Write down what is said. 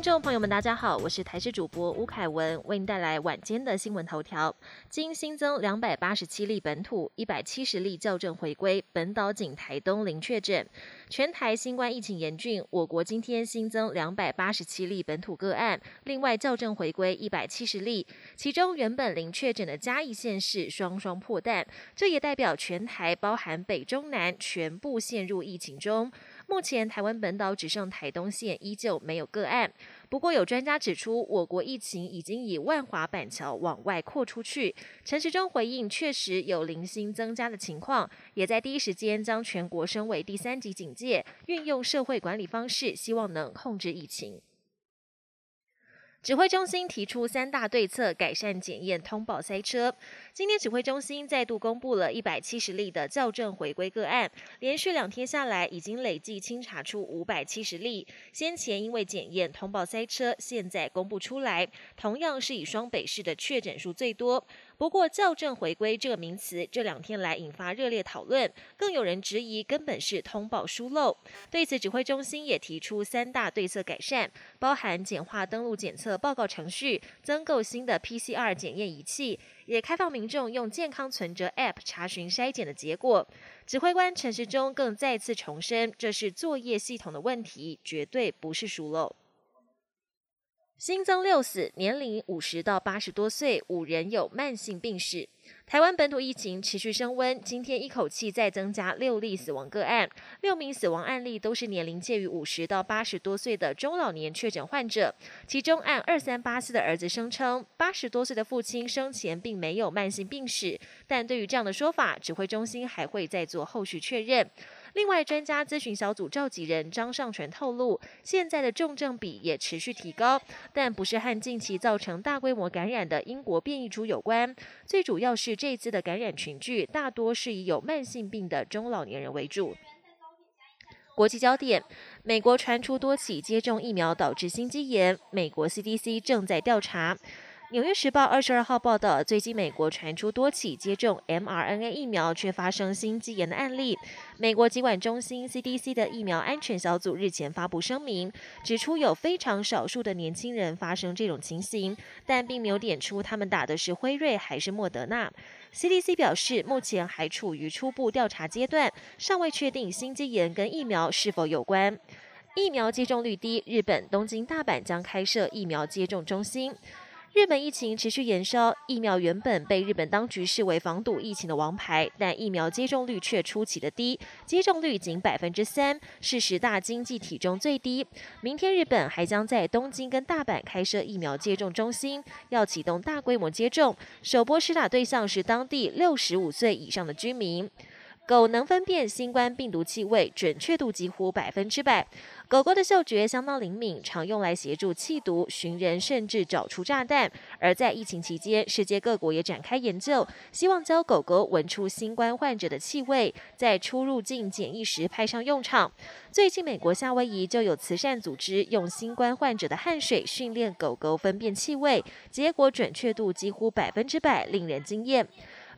听众朋友们，大家好，我是台视主播吴凯文，为您带来晚间的新闻头条。今新增两百八十七例本土，一百七十例校正回归，本岛仅台东零确诊。全台新冠疫情严峻，我国今天新增两百八十七例本土个案，另外校正回归一百七十例，其中原本零确诊的嘉义县市双双破蛋，这也代表全台包含北中南全部陷入疫情中。目前台湾本岛只剩台东县依旧没有个案，不过有专家指出，我国疫情已经以万华板桥往外扩出去。陈时中回应，确实有零星增加的情况，也在第一时间将全国升为第三级警戒，运用社会管理方式，希望能控制疫情。指挥中心提出三大对策改善检验通报塞车。今天指挥中心再度公布了一百七十例的校正回归个案，连续两天下来已经累计清查出五百七十例。先前因为检验通报塞车，现在公布出来，同样是以双北市的确诊数最多。不过校正回归这个名词这两天来引发热烈讨论，更有人质疑根本是通报疏漏。对此，指挥中心也提出三大对策改善，包含简化登录检测。报告程序，增购新的 PCR 检验仪器，也开放民众用健康存折 App 查询筛检的结果。指挥官陈时中更再次重申，这是作业系统的问题，绝对不是疏漏。新增六死，年龄五十到八十多岁，五人有慢性病史。台湾本土疫情持续升温，今天一口气再增加六例死亡个案，六名死亡案例都是年龄介于五十到八十多岁的中老年确诊患者。其中按二三八四的儿子声称，八十多岁的父亲生前并没有慢性病史，但对于这样的说法，指挥中心还会再做后续确认。另外，专家咨询小组召集人张尚全透露，现在的重症比也持续提高，但不是和近期造成大规模感染的英国变异株有关，最主要是这次的感染群聚大多是以有慢性病的中老年人为主。国际焦点：美国传出多起接种疫苗导致心肌炎，美国 CDC 正在调查。纽约时报二十二号报道，最近美国传出多起接种 mRNA 疫苗却发生心肌炎的案例。美国疾管中心 CDC 的疫苗安全小组日前发布声明，指出有非常少数的年轻人发生这种情形，但并没有点出他们打的是辉瑞还是莫德纳。CDC 表示，目前还处于初步调查阶段，尚未确定心肌炎跟疫苗是否有关。疫苗接种率低，日本东京、大阪将开设疫苗接种中心。日本疫情持续延烧，疫苗原本被日本当局视为防堵疫情的王牌，但疫苗接种率却出奇的低，接种率仅百分之三，是十大经济体中最低。明天日本还将在东京跟大阪开设疫苗接种中心，要启动大规模接种，首波施打对象是当地六十五岁以上的居民。狗能分辨新冠病毒气味，准确度几乎百分之百。狗狗的嗅觉相当灵敏，常用来协助气毒、寻人，甚至找出炸弹。而在疫情期间，世界各国也展开研究，希望教狗狗闻出新冠患者的气味，在出入境检疫时派上用场。最近，美国夏威夷就有慈善组织用新冠患者的汗水训练狗狗分辨气味，结果准确度几乎百分之百，令人惊艳。